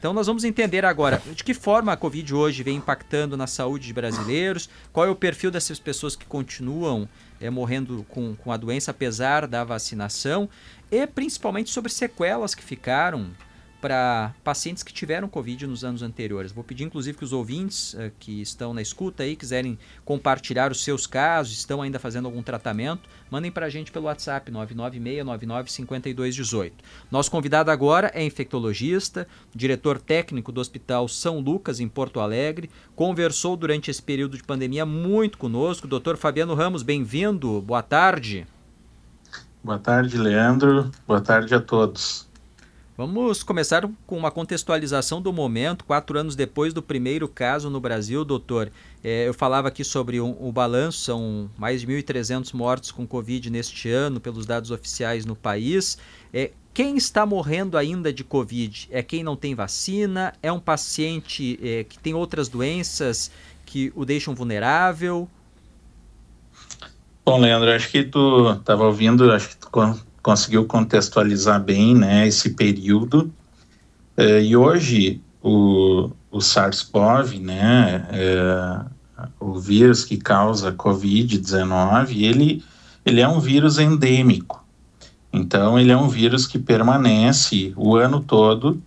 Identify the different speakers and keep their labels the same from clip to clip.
Speaker 1: Então nós vamos entender agora de que forma a Covid hoje vem impactando na saúde de brasileiros, qual é o perfil dessas pessoas que continuam é, morrendo com, com a doença apesar da vacinação e principalmente sobre sequelas que ficaram para pacientes que tiveram Covid nos anos anteriores. Vou pedir, inclusive, que os ouvintes uh, que estão na escuta aí, quiserem compartilhar os seus casos, estão ainda fazendo algum tratamento, mandem para a gente pelo WhatsApp 996995218. Nosso convidado agora é infectologista, diretor técnico do Hospital São Lucas, em Porto Alegre. Conversou durante esse período de pandemia muito conosco. Doutor Fabiano Ramos, bem-vindo. Boa tarde.
Speaker 2: Boa tarde, Leandro. Boa tarde a todos.
Speaker 1: Vamos começar com uma contextualização do momento, quatro anos depois do primeiro caso no Brasil, doutor. É, eu falava aqui sobre um, o balanço, são mais de 1.300 mortos com Covid neste ano, pelos dados oficiais no país. É, quem está morrendo ainda de Covid? É quem não tem vacina? É um paciente é, que tem outras doenças que o deixam vulnerável?
Speaker 2: Bom, Leandro, acho que tu estava ouvindo, acho que tu conseguiu contextualizar bem né, esse período. É, e hoje o, o SARS-CoV, né, é, o vírus que causa Covid-19, ele, ele é um vírus endêmico. Então, ele é um vírus que permanece o ano todo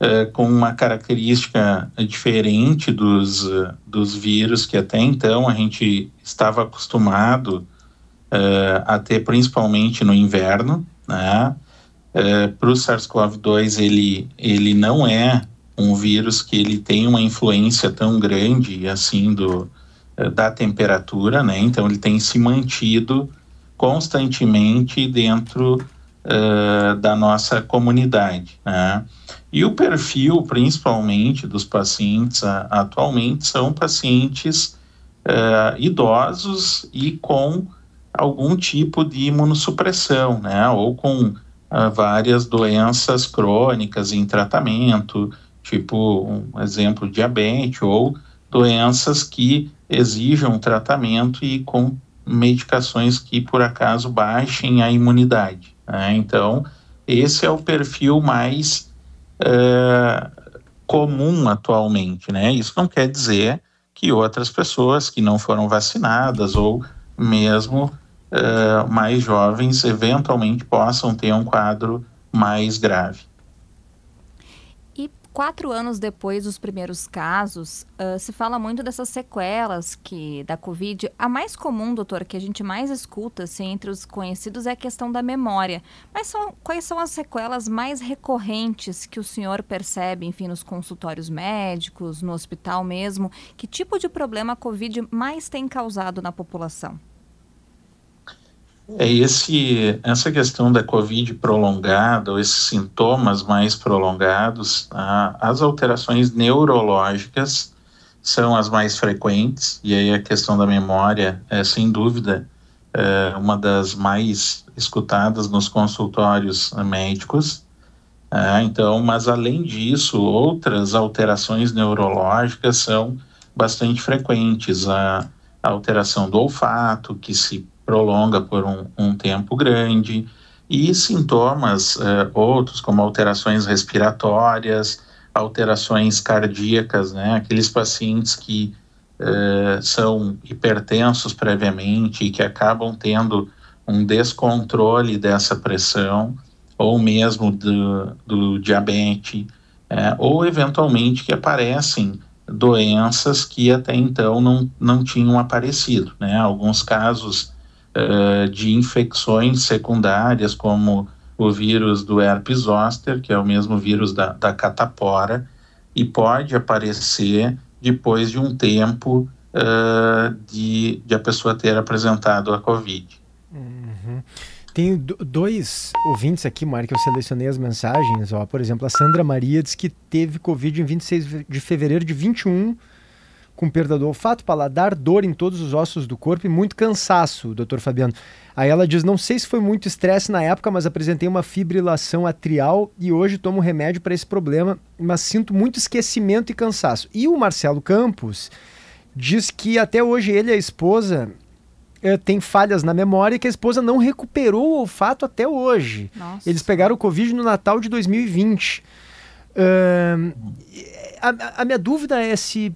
Speaker 2: é, com uma característica diferente dos, dos vírus que até então a gente estava acostumado uh, a ter principalmente no inverno, né? Uh, Para o SARS-CoV-2 ele, ele não é um vírus que ele tem uma influência tão grande assim do uh, da temperatura, né? Então ele tem se mantido constantemente dentro uh, da nossa comunidade, né? E o perfil, principalmente dos pacientes atualmente, são pacientes uh, idosos e com algum tipo de imunossupressão, né? Ou com uh, várias doenças crônicas em tratamento, tipo, um exemplo, diabetes, ou doenças que exijam tratamento e com medicações que, por acaso, baixem a imunidade. Né? Então, esse é o perfil mais uh, comum atualmente, né? Isso não quer dizer que outras pessoas que não foram vacinadas ou mesmo uh, mais jovens eventualmente possam ter um quadro mais grave.
Speaker 3: E quatro anos depois dos primeiros casos, uh, se fala muito dessas sequelas que da Covid. A mais comum, doutor, que a gente mais escuta assim, entre os conhecidos é a questão da memória. Mas são, quais são as sequelas mais recorrentes que o senhor percebe, enfim, nos consultórios médicos, no hospital mesmo? Que tipo de problema a Covid mais tem causado na população?
Speaker 2: É esse, essa questão da Covid prolongada, ou esses sintomas mais prolongados, tá? as alterações neurológicas são as mais frequentes, e aí a questão da memória é, sem dúvida, é uma das mais escutadas nos consultórios médicos. É, então, mas além disso, outras alterações neurológicas são bastante frequentes. A, a alteração do olfato, que se prolonga por um, um tempo grande, e sintomas eh, outros, como alterações respiratórias, alterações cardíacas, né? Aqueles pacientes que eh, são hipertensos previamente e que acabam tendo um descontrole dessa pressão, ou mesmo do, do diabetes, eh, ou eventualmente que aparecem doenças que até então não, não tinham aparecido, né? Alguns casos uh, de infecções secundárias, como o vírus do herpes zoster, que é o mesmo vírus da, da catapora, e pode aparecer depois de um tempo uh, de, de a pessoa ter apresentado a Covid.
Speaker 4: Uhum. Tenho dois ouvintes aqui, Mário, que eu selecionei as mensagens. Ó. Por exemplo, a Sandra Maria diz que teve Covid em 26 de fevereiro de 21 com perda do olfato, paladar, dor em todos os ossos do corpo e muito cansaço, doutor Fabiano. Aí ela diz: Não sei se foi muito estresse na época, mas apresentei uma fibrilação atrial e hoje tomo remédio para esse problema, mas sinto muito esquecimento e cansaço. E o Marcelo Campos diz que até hoje ele e a esposa é, tem falhas na memória e que a esposa não recuperou o olfato até hoje. Nossa. Eles pegaram o Covid no Natal de 2020. Uh, a, a, minha dúvida é se,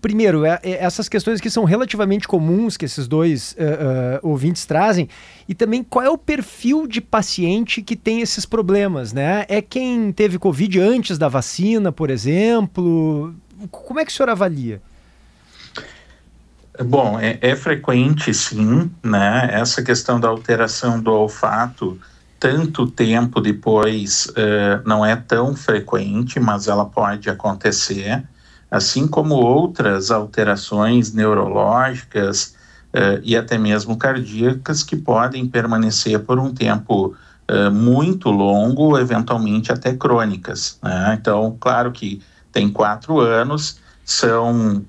Speaker 4: primeiro, é, é essas questões que são relativamente comuns que esses dois uh, uh, ouvintes trazem, e também qual é o perfil de paciente que tem esses problemas, né? É quem teve Covid antes da vacina, por exemplo? Como é que o senhor avalia?
Speaker 2: Bom, é, é frequente sim, né? Essa questão da alteração do olfato tanto tempo depois uh, não é tão frequente, mas ela pode acontecer, assim como outras alterações neurológicas uh, e até mesmo cardíacas que podem permanecer por um tempo uh, muito longo, eventualmente até crônicas. Né? Então, claro que tem quatro anos, são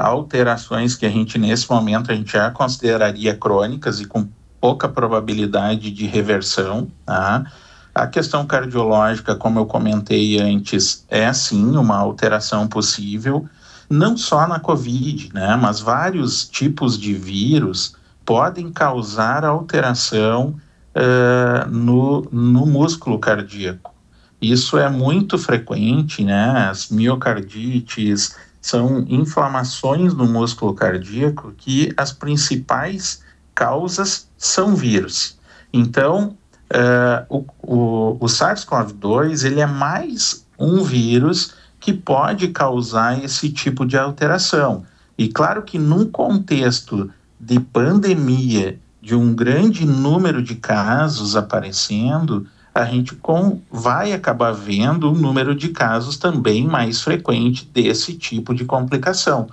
Speaker 2: alterações que a gente nesse momento a gente já consideraria crônicas e com pouca probabilidade de reversão. Tá? A questão cardiológica, como eu comentei antes, é sim uma alteração possível, não só na COVID, né, mas vários tipos de vírus podem causar alteração uh, no, no músculo cardíaco. Isso é muito frequente, né? As miocardites são inflamações no músculo cardíaco que as principais causas são vírus. Então, uh, o, o, o SARS-CoV-2 ele é mais um vírus que pode causar esse tipo de alteração. E claro que num contexto de pandemia, de um grande número de casos aparecendo, a gente com, vai acabar vendo um número de casos também mais frequente desse tipo de complicação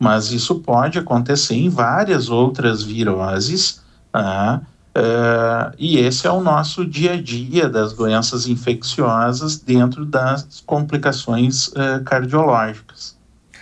Speaker 2: mas isso pode acontecer em várias outras viroses, tá? Uh, e esse é o nosso dia a dia das doenças infecciosas dentro das complicações uh, cardiológicas.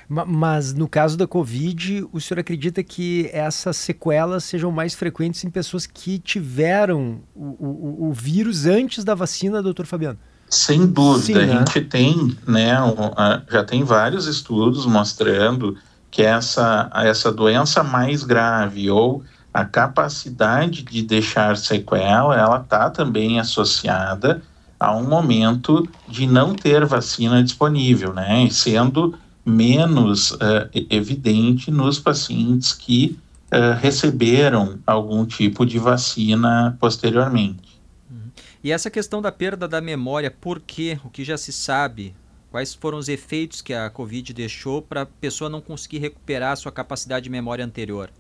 Speaker 4: Mas no caso da Covid, o senhor acredita que essas sequelas sejam mais frequentes em pessoas que tiveram o, o, o vírus antes da vacina, doutor Fabiano?
Speaker 2: Sem dúvida, Sim, né? a gente tem, né, um, uh, já tem vários estudos mostrando que essa, essa doença mais grave ou a capacidade de deixar sequela, ela está também associada a um momento de não ter vacina disponível, né? E sendo menos uh, evidente nos pacientes que uh, receberam algum tipo de vacina posteriormente.
Speaker 1: Uhum. E essa questão da perda da memória, por quê? O que já se sabe Quais foram os efeitos que a Covid deixou para a pessoa não conseguir recuperar a sua capacidade de memória anterior?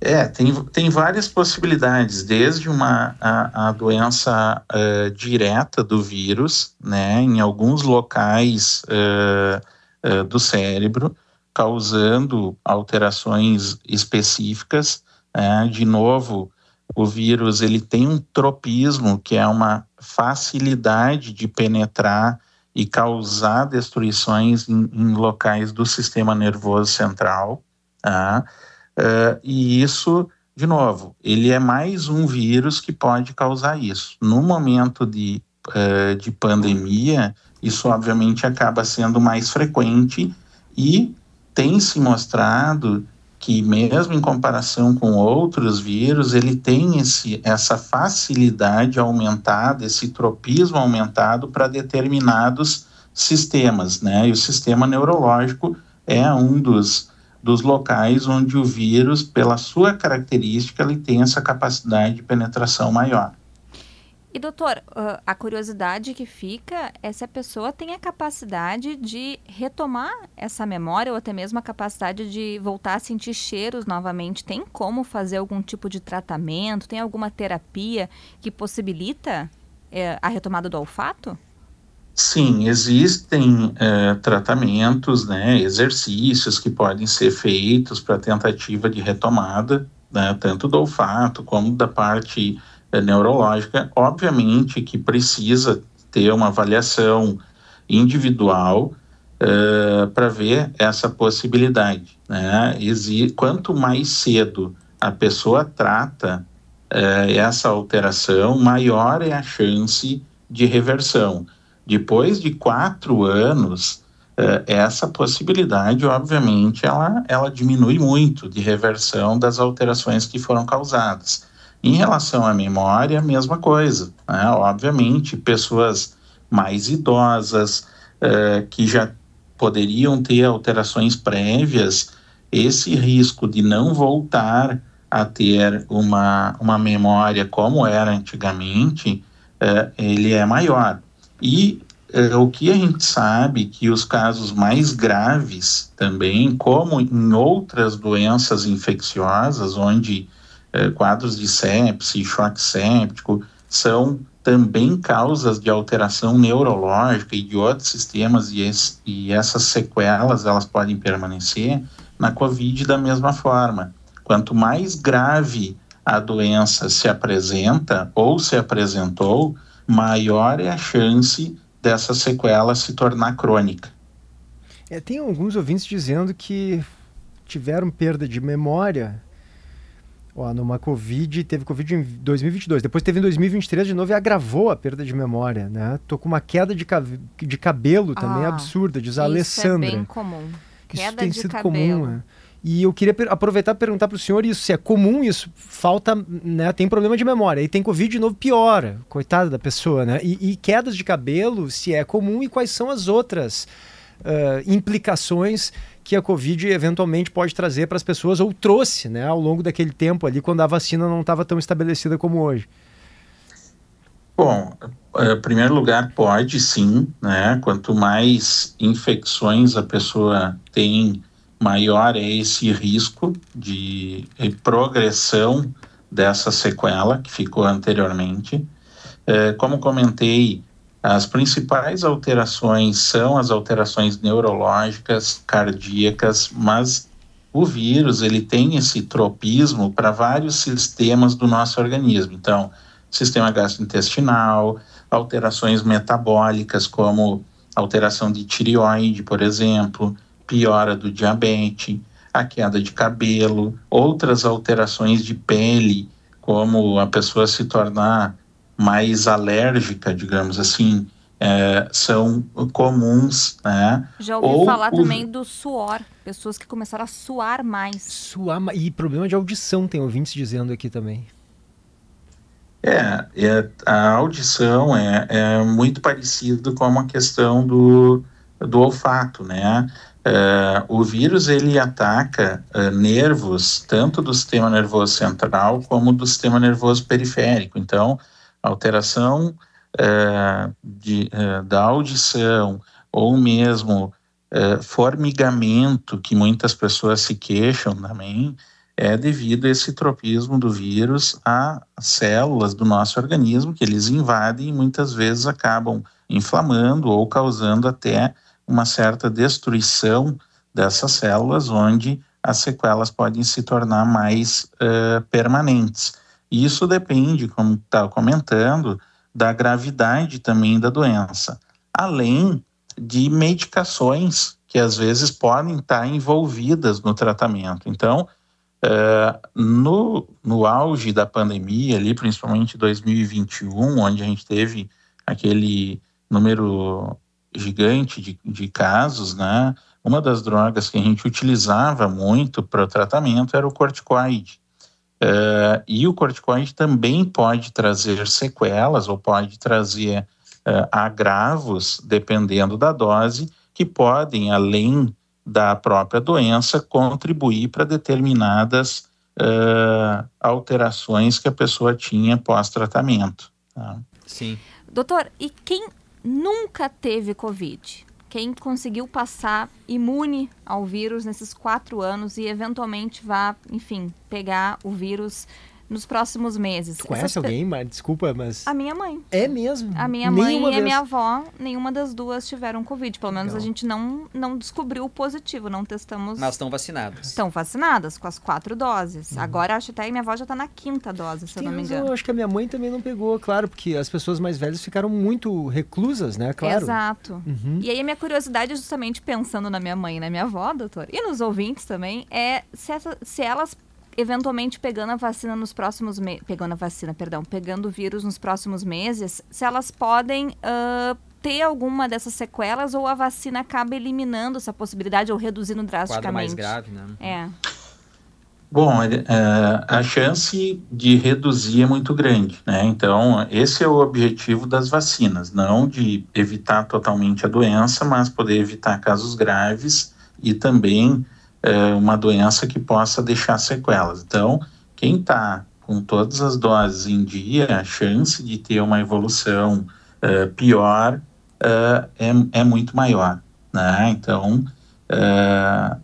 Speaker 2: É, tem, tem várias possibilidades, desde uma a, a doença uh, direta do vírus, né, em alguns locais uh, uh, do cérebro, causando alterações específicas. Né, de novo, o vírus ele tem um tropismo, que é uma facilidade de penetrar e causar destruições em, em locais do sistema nervoso central. Tá? Uh, e isso, de novo, ele é mais um vírus que pode causar isso. No momento de, uh, de pandemia, isso obviamente acaba sendo mais frequente e tem se mostrado que mesmo em comparação com outros vírus, ele tem esse, essa facilidade aumentada, esse tropismo aumentado para determinados sistemas, né? E o sistema neurológico é um dos, dos locais onde o vírus, pela sua característica, ele tem essa capacidade de penetração maior.
Speaker 3: E doutor, a curiosidade que fica é se a pessoa tem a capacidade de retomar essa memória ou até mesmo a capacidade de voltar a sentir cheiros novamente. Tem como fazer algum tipo de tratamento? Tem alguma terapia que possibilita é, a retomada do olfato?
Speaker 2: Sim, existem é, tratamentos, né, exercícios que podem ser feitos para tentativa de retomada, né, tanto do olfato como da parte neurológica, obviamente que precisa ter uma avaliação individual é, para ver essa possibilidade. Né? quanto mais cedo a pessoa trata é, essa alteração, maior é a chance de reversão. Depois de quatro anos, é, essa possibilidade, obviamente, ela, ela diminui muito de reversão das alterações que foram causadas. Em relação à memória, a mesma coisa. Né? Obviamente, pessoas mais idosas, uh, que já poderiam ter alterações prévias, esse risco de não voltar a ter uma, uma memória como era antigamente, uh, ele é maior. E uh, o que a gente sabe que os casos mais graves também, como em outras doenças infecciosas, onde uh, quadros de sepse, choque séptico, são também causas de alteração neurológica e de outros sistemas e, esse, e essas sequelas elas podem permanecer na COVID da mesma forma. Quanto mais grave a doença se apresenta ou se apresentou, maior é a chance dessa sequela se tornar crônica.
Speaker 4: É, tem alguns ouvintes dizendo que tiveram perda de memória ó, numa Covid, teve Covid em 2022, depois teve em 2023 de novo e agravou a perda de memória, né? Tô com uma queda de, de cabelo também ah, absurda, diz a Alessandra. Isso
Speaker 3: é bem comum.
Speaker 4: Queda isso tem sido cabelo. comum, né? E eu queria aproveitar e perguntar para o senhor isso, se é comum isso, falta, né, tem problema de memória, e tem Covid de novo, piora, coitada da pessoa, né? E, e quedas de cabelo, se é comum, e quais são as outras uh, implicações que a Covid eventualmente pode trazer para as pessoas, ou trouxe, né, ao longo daquele tempo ali, quando a vacina não estava tão estabelecida como hoje.
Speaker 2: Bom, eh, em primeiro lugar, pode sim, né? Quanto mais infecções a pessoa tem maior é esse risco de progressão dessa sequela que ficou anteriormente. É, como comentei, as principais alterações são as alterações neurológicas, cardíacas, mas o vírus ele tem esse tropismo para vários sistemas do nosso organismo. Então, sistema gastrointestinal, alterações metabólicas como alteração de tireoide, por exemplo, piora do diabetes, a queda de cabelo, outras alterações de pele, como a pessoa se tornar mais alérgica, digamos assim, é, são comuns, né?
Speaker 3: Já ouvi Ou falar o... também do suor, pessoas que começaram a suar mais.
Speaker 4: Suar e problema de audição, tem ouvintes dizendo aqui também.
Speaker 2: É, é a audição é, é muito parecido com a questão do, do olfato, né? Uh, o vírus ele ataca uh, nervos tanto do sistema nervoso central como do sistema nervoso periférico. Então, alteração uh, de, da audição ou mesmo formigamento que muitas pessoas se queixam também é devido a esse tropismo do vírus a células do nosso organismo que eles invadem e muitas vezes acabam inflamando ou causando até uma certa destruição dessas células, onde as sequelas podem se tornar mais permanentes. Isso depende, como estava comentando, da gravidade também da doença, além de medicações que às vezes podem estar envolvidas no tratamento. Então, uh, no, no auge da pandemia, ali, principalmente 2021, onde a gente teve aquele número gigante de, de casos, né? Uma das drogas que a gente utilizava muito para o tratamento era o corticoide. Uh, e o corticoide também pode trazer sequelas ou pode trazer uh, agravos, dependendo da dose, que podem, além da própria doença, contribuir para determinadas uh, alterações que a pessoa tinha pós-tratamento. Tá?
Speaker 3: Sim. Doutor, e quem nunca teve Covid. Quem conseguiu passar imune ao vírus nesses quatro anos e eventualmente vá, enfim, pegar o vírus nos próximos meses.
Speaker 4: Tu conhece Essas alguém, mas desculpa, mas.
Speaker 3: A minha mãe.
Speaker 4: É mesmo?
Speaker 3: A minha mãe nenhuma e vez. a minha avó, nenhuma das duas tiveram Covid. Pelo menos a gente não, não descobriu o positivo, não testamos.
Speaker 1: Mas estão vacinadas.
Speaker 3: Estão vacinadas com as quatro doses. Uhum. Agora acho até que minha avó já está na quinta dose, se Tem eu não me engano.
Speaker 4: Eu acho que a minha mãe também não pegou, claro, porque as pessoas mais velhas ficaram muito reclusas, né? Claro.
Speaker 3: Exato. Uhum. E aí a minha curiosidade, justamente pensando na minha mãe e na minha avó, doutor, e nos ouvintes também, é se, essa, se elas eventualmente pegando a vacina nos próximos meses, pegando a vacina, perdão, pegando o vírus nos próximos meses, se elas podem uh, ter alguma dessas sequelas ou a vacina acaba eliminando essa possibilidade ou reduzindo drasticamente. Quadro
Speaker 1: mais grave, né?
Speaker 3: É.
Speaker 2: Bom, é, a chance de reduzir é muito grande, né? Então, esse é o objetivo das vacinas, não de evitar totalmente a doença, mas poder evitar casos graves e também é, uma doença que possa deixar sequelas. Então, quem está com todas as doses em dia, a chance de ter uma evolução é, pior é, é, muito maior, né? Então, é,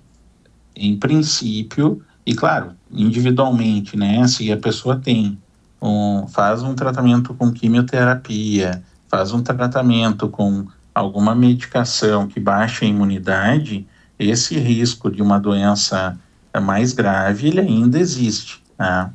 Speaker 2: em princípio, e claro, individualmente, né? Se a pessoa tem um, faz um tratamento com quimioterapia, faz um tratamento com alguma medicação que baixa a imunidade, esse risco de uma doença mais grave ele ainda existe. Né?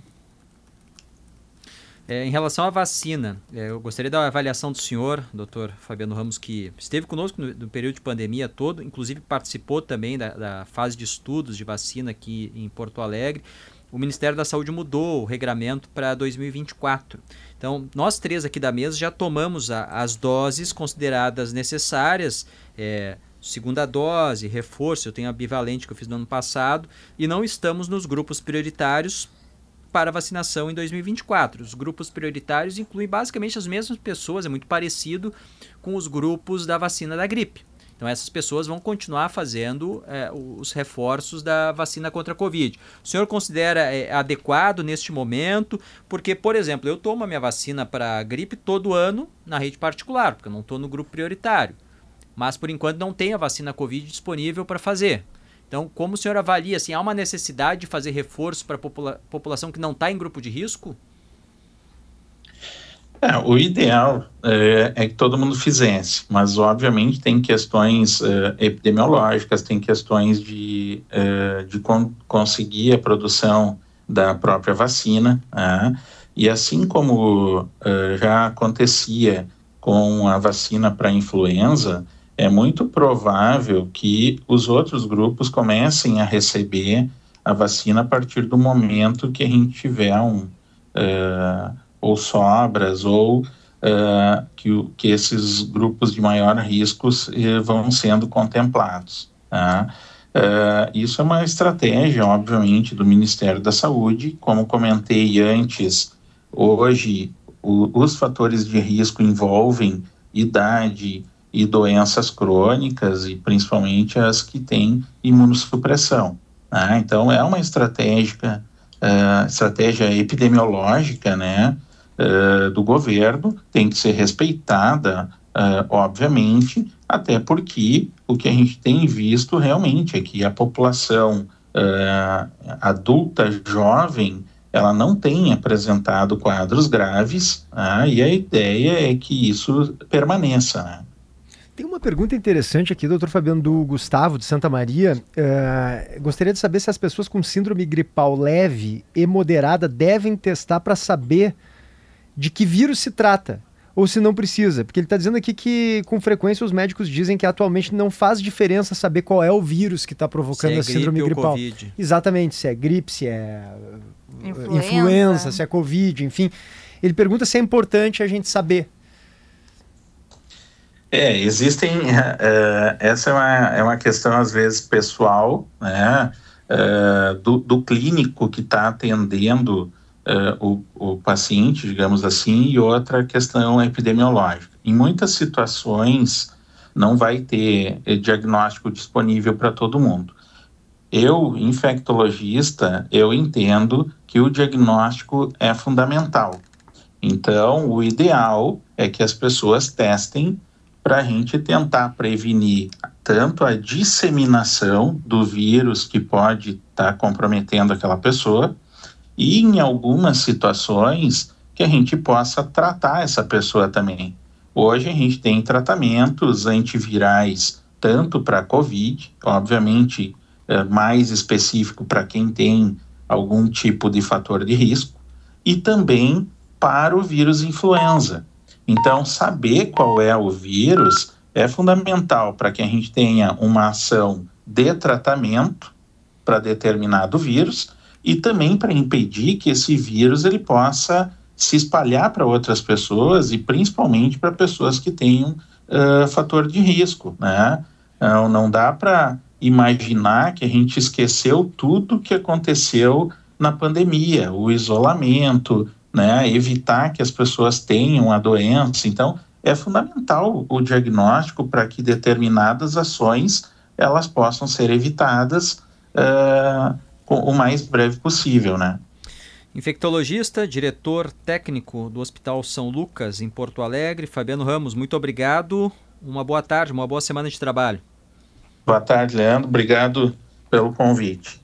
Speaker 1: É, em relação à vacina, é, eu gostaria da avaliação do senhor, doutor Fabiano Ramos, que esteve conosco no, no período de pandemia todo, inclusive participou também da, da, fase de estudos de vacina aqui em Porto Alegre. O Ministério da Saúde mudou o regramento para 2024. Então, nós três aqui da mesa já tomamos a, as doses consideradas necessárias. É, segunda dose, reforço, eu tenho a bivalente que eu fiz no ano passado, e não estamos nos grupos prioritários para vacinação em 2024. Os grupos prioritários incluem basicamente as mesmas pessoas, é muito parecido com os grupos da vacina da gripe. Então, essas pessoas vão continuar fazendo é, os reforços da vacina contra a Covid. O senhor considera é, adequado neste momento? Porque, por exemplo, eu tomo a minha vacina para gripe todo ano na rede particular, porque eu não estou no grupo prioritário. Mas, por enquanto, não tem a vacina Covid disponível para fazer. Então, como o senhor avalia, assim, há uma necessidade de fazer reforço para a popula população que não está em grupo de risco?
Speaker 2: É, o ideal é, é, que todo mundo fizesse, mas obviamente tem questões é, epidemiológicas, tem questões de, é, de con conseguir a produção da própria vacina, né? e assim como é, já acontecia com a vacina para influenza, é muito provável que os outros grupos comecem a receber a vacina a partir do momento que a gente tiver um, uh, ou sobras ou uh, que, que esses grupos de maior risco uh, vão sendo contemplados. Tá? isso é uma estratégia, obviamente, do Ministério da Saúde. Como comentei antes, hoje o, os fatores de risco envolvem idade, e doenças crônicas e principalmente as que têm imunossupressão. Né? Então é uma estratégia, uh, estratégia epidemiológica, né, uh, do governo tem que ser respeitada, uh, obviamente, até porque o que a gente tem visto realmente é que a população adulta jovem ela não tem apresentado quadros graves, né? e a ideia é que isso permaneça. Né?
Speaker 4: Tem uma pergunta interessante aqui, doutor Fabiano, do Gustavo, de Santa Maria. Uh, gostaria de saber se as pessoas com síndrome gripal leve e moderada devem testar para saber de que vírus se trata ou se não precisa. Porque ele está dizendo aqui que, com frequência, os médicos dizem que atualmente não faz diferença saber qual é o vírus que está provocando é a síndrome gripal. COVID. Exatamente, se é gripe, se é influenza. influenza, se é Covid, enfim. Ele pergunta se é importante a gente saber
Speaker 2: é, existem. Uh, essa é uma, é uma questão, às vezes, pessoal, né? Uh, do, do, clínico que está atendendo uh, o, o paciente, digamos assim, e outra questão epidemiológica. Em muitas situações, não vai ter diagnóstico disponível para todo mundo. Eu, infectologista, eu entendo que o diagnóstico é fundamental. Então, o ideal é que as pessoas testem para a gente tentar prevenir tanto a disseminação do vírus que pode estar tá comprometendo aquela pessoa e em algumas situações que a gente possa tratar essa pessoa também. Hoje a gente tem tratamentos antivirais tanto para COVID, obviamente é, mais específico para quem tem algum tipo de fator de risco, e também para o vírus influenza. Então, saber qual é o vírus é fundamental para que a gente tenha uma ação de tratamento para determinado vírus e também para impedir que esse vírus ele possa se espalhar para outras pessoas e principalmente para pessoas que tenham uh, fator de risco, né? Não, não dá para imaginar que a gente esqueceu tudo que aconteceu na pandemia, o isolamento, né, evitar que as pessoas tenham a doença. Então, é fundamental o diagnóstico para que determinadas ações elas possam ser evitadas uh, o mais breve possível, né?
Speaker 1: Infectologista, diretor técnico do Hospital São Lucas, em Porto Alegre, Fabiano Ramos, muito obrigado. Uma boa tarde, uma boa semana de trabalho.
Speaker 2: Boa tarde, Leandro. Obrigado pelo convite.